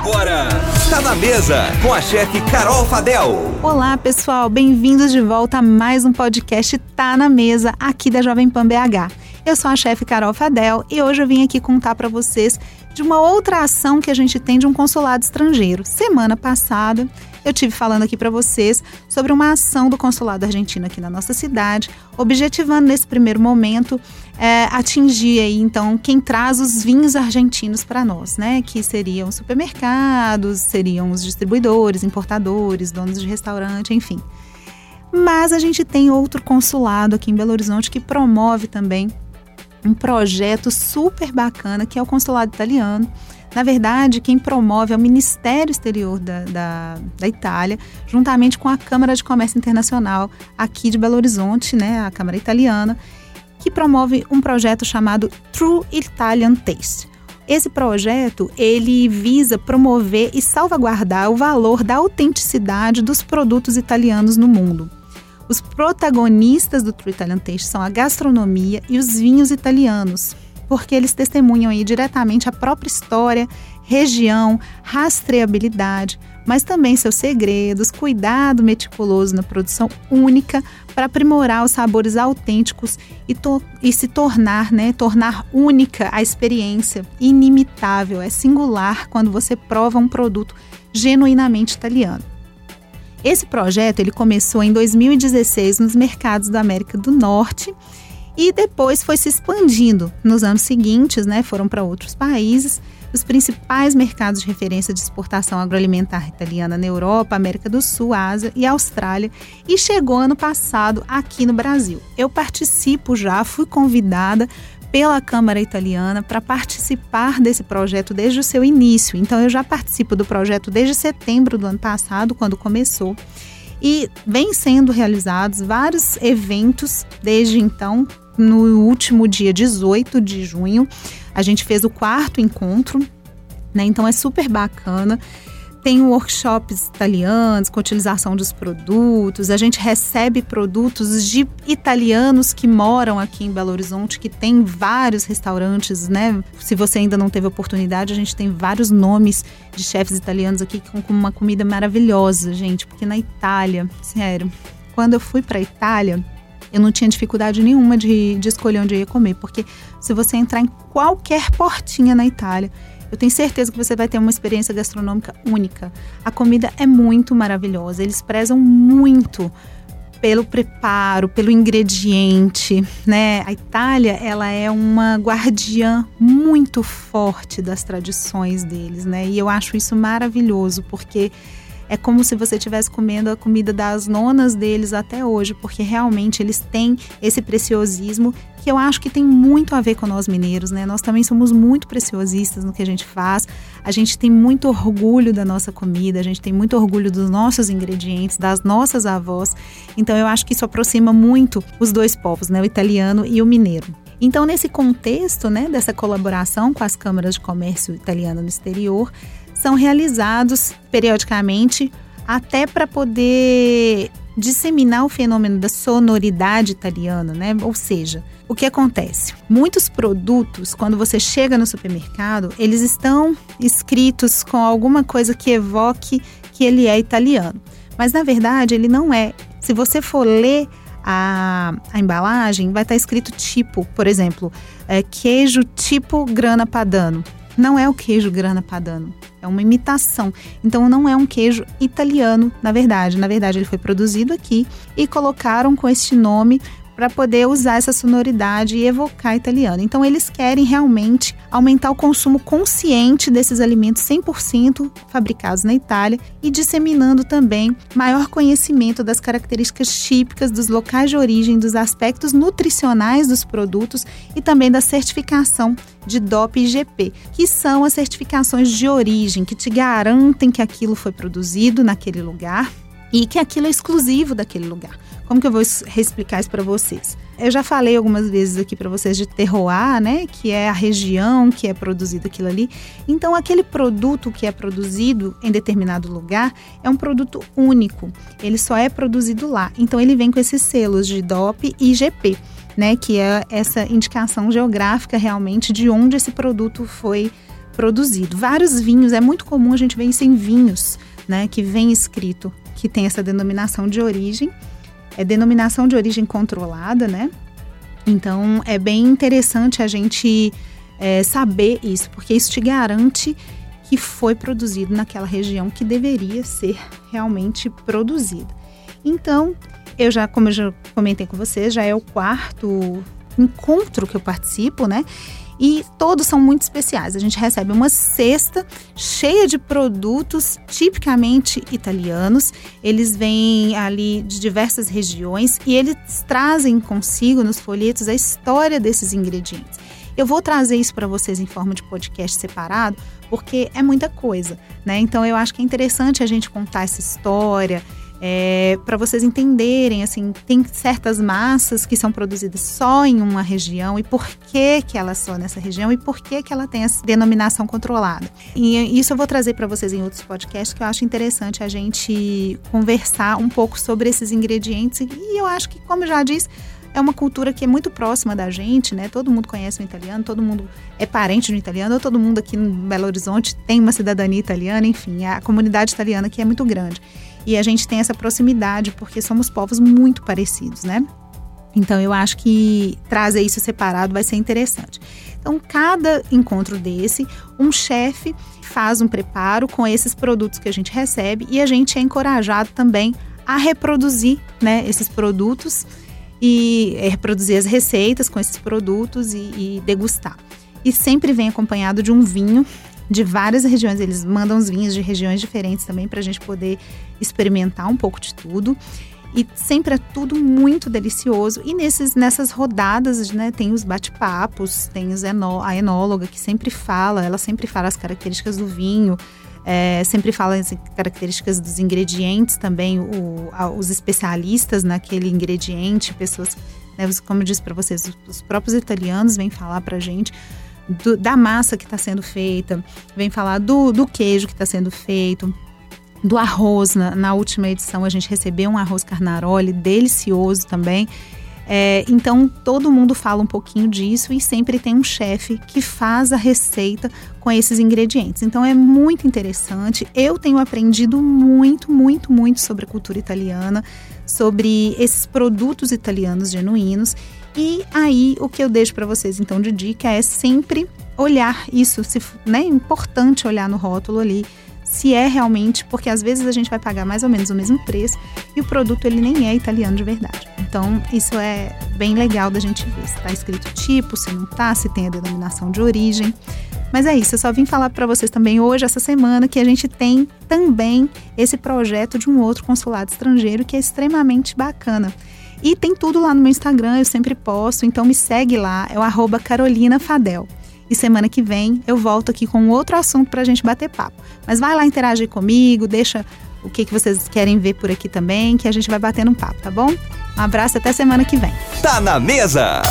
Agora, tá na mesa com a chefe Carol Fadel. Olá, pessoal, bem-vindos de volta a mais um podcast Tá na Mesa aqui da Jovem Pan BH. Eu sou a chefe Carol Fadel e hoje eu vim aqui contar para vocês de uma outra ação que a gente tem de um consulado estrangeiro. Semana passada, eu tive falando aqui para vocês sobre uma ação do consulado argentino aqui na nossa cidade, objetivando nesse primeiro momento é, atingir aí então quem traz os vinhos argentinos para nós, né? Que seriam supermercados, seriam os distribuidores, importadores, donos de restaurante, enfim. Mas a gente tem outro consulado aqui em Belo Horizonte que promove também um projeto super bacana que é o consulado italiano na verdade, quem promove é o Ministério Exterior da, da, da, Itália, juntamente com a Câmara de Comércio Internacional aqui de Belo Horizonte, né, a Câmara Italiana, que promove um projeto chamado True Italian Taste. Esse projeto ele visa promover e salvaguardar o valor da autenticidade dos produtos italianos no mundo. Os protagonistas do True Italian Taste são a gastronomia e os vinhos italianos, porque eles testemunham aí diretamente a própria história, região, rastreabilidade, mas também seus segredos, cuidado meticuloso na produção única para aprimorar os sabores autênticos e, e se tornar, né, tornar única a experiência, inimitável, é singular quando você prova um produto genuinamente italiano. Esse projeto ele começou em 2016 nos mercados da América do Norte e depois foi se expandindo. Nos anos seguintes, né, foram para outros países. Os principais mercados de referência de exportação agroalimentar italiana na Europa, América do Sul, Ásia e Austrália, e chegou ano passado aqui no Brasil. Eu participo já, fui convidada pela Câmara Italiana para participar desse projeto desde o seu início. Então, eu já participo do projeto desde setembro do ano passado, quando começou. E vem sendo realizados vários eventos desde então no último dia 18 de junho, a gente fez o quarto encontro, né? Então é super bacana. Tem workshops italianos com utilização dos produtos. A gente recebe produtos de italianos que moram aqui em Belo Horizonte, que tem vários restaurantes, né? Se você ainda não teve oportunidade, a gente tem vários nomes de chefes italianos aqui com uma comida maravilhosa, gente. Porque na Itália, sério, quando eu fui para Itália, eu não tinha dificuldade nenhuma de, de escolher onde eu ia comer, porque se você entrar em qualquer portinha na Itália, eu tenho certeza que você vai ter uma experiência gastronômica única. A comida é muito maravilhosa, eles prezam muito pelo preparo, pelo ingrediente, né? A Itália, ela é uma guardiã muito forte das tradições deles, né? E eu acho isso maravilhoso, porque é como se você estivesse comendo a comida das nonas deles até hoje, porque realmente eles têm esse preciosismo que eu acho que tem muito a ver com nós mineiros, né? Nós também somos muito preciosistas no que a gente faz. A gente tem muito orgulho da nossa comida, a gente tem muito orgulho dos nossos ingredientes, das nossas avós. Então eu acho que isso aproxima muito os dois povos, né? O italiano e o mineiro. Então, nesse contexto né, dessa colaboração com as câmaras de comércio italiano no exterior, são realizados periodicamente até para poder disseminar o fenômeno da sonoridade italiana, né? Ou seja, o que acontece? Muitos produtos, quando você chega no supermercado, eles estão escritos com alguma coisa que evoque que ele é italiano. Mas na verdade ele não é. Se você for ler a, a embalagem, vai estar escrito tipo, por exemplo, é, queijo tipo grana padano. Não é o queijo grana padano. É uma imitação. Então não é um queijo italiano, na verdade. Na verdade, ele foi produzido aqui e colocaram com este nome para poder usar essa sonoridade e evocar italiano. Então eles querem realmente aumentar o consumo consciente desses alimentos 100% fabricados na Itália e disseminando também maior conhecimento das características típicas dos locais de origem, dos aspectos nutricionais dos produtos e também da certificação de DOP e GP, que são as certificações de origem que te garantem que aquilo foi produzido naquele lugar e que aquilo é exclusivo daquele lugar. Como que eu vou explicar isso para vocês? Eu já falei algumas vezes aqui para vocês de terroir, né, que é a região que é produzido aquilo ali. Então, aquele produto que é produzido em determinado lugar é um produto único. Ele só é produzido lá. Então, ele vem com esses selos de DOP e GP, né, que é essa indicação geográfica realmente de onde esse produto foi produzido. Vários vinhos, é muito comum a gente ver isso em vinhos, né, que vem escrito que tem essa denominação de origem, é denominação de origem controlada, né? Então é bem interessante a gente é, saber isso, porque isso te garante que foi produzido naquela região que deveria ser realmente produzida. Então, eu já, como eu já comentei com vocês, já é o quarto encontro que eu participo, né? E todos são muito especiais. A gente recebe uma cesta cheia de produtos tipicamente italianos. Eles vêm ali de diversas regiões e eles trazem consigo nos folhetos a história desses ingredientes. Eu vou trazer isso para vocês em forma de podcast separado, porque é muita coisa, né? Então eu acho que é interessante a gente contar essa história, é, para vocês entenderem, assim, tem certas massas que são produzidas só em uma região e por que que ela é só nessa região e por que que ela tem essa denominação controlada. E isso eu vou trazer para vocês em outros podcasts que eu acho interessante a gente conversar um pouco sobre esses ingredientes e eu acho que, como já disse, é uma cultura que é muito próxima da gente, né? Todo mundo conhece o italiano, todo mundo é parente do italiano, ou todo mundo aqui no Belo Horizonte tem uma cidadania italiana, enfim, a comunidade italiana aqui é muito grande. E a gente tem essa proximidade porque somos povos muito parecidos, né? Então eu acho que trazer isso separado vai ser interessante. Então, cada encontro desse, um chefe faz um preparo com esses produtos que a gente recebe e a gente é encorajado também a reproduzir né, esses produtos e é, reproduzir as receitas com esses produtos e, e degustar. E sempre vem acompanhado de um vinho de várias regiões. Eles mandam os vinhos de regiões diferentes também para a gente poder experimentar um pouco de tudo. E sempre é tudo muito delicioso. E nesses, nessas rodadas, né, tem os bate-papos, tem os a enóloga que sempre fala, ela sempre fala as características do vinho, é, sempre fala as características dos ingredientes também, o, a, os especialistas naquele ingrediente, pessoas, né, como eu disse para vocês, os, os próprios italianos vêm falar para gente do, da massa que está sendo feita, vem falar do, do queijo que está sendo feito, do arroz. Na, na, última edição a gente recebeu um arroz carnaroli delicioso também. É, então todo mundo fala um pouquinho disso e sempre tem um chefe que faz a receita com esses ingredientes. Então é muito interessante. Eu tenho aprendido muito, muito, muito sobre a cultura italiana, sobre esses produtos italianos genuínos e aí, o que eu deixo para vocês então de dica é sempre olhar isso, se, né? É importante olhar no rótulo ali se é realmente, porque às vezes a gente vai pagar mais ou menos o mesmo preço e o produto ele nem é italiano de verdade. Então, isso é bem legal da gente ver se está escrito tipo, se não está, se tem a denominação de origem. Mas é isso, eu só vim falar para vocês também hoje, essa semana, que a gente tem também esse projeto de um outro consulado estrangeiro que é extremamente bacana. E tem tudo lá no meu Instagram, eu sempre posto, então me segue lá, é o arroba Carolina Fadel. E semana que vem eu volto aqui com outro assunto para a gente bater papo. Mas vai lá interagir comigo, deixa o que, que vocês querem ver por aqui também, que a gente vai batendo um papo, tá bom? Um abraço até semana que vem. Tá na mesa!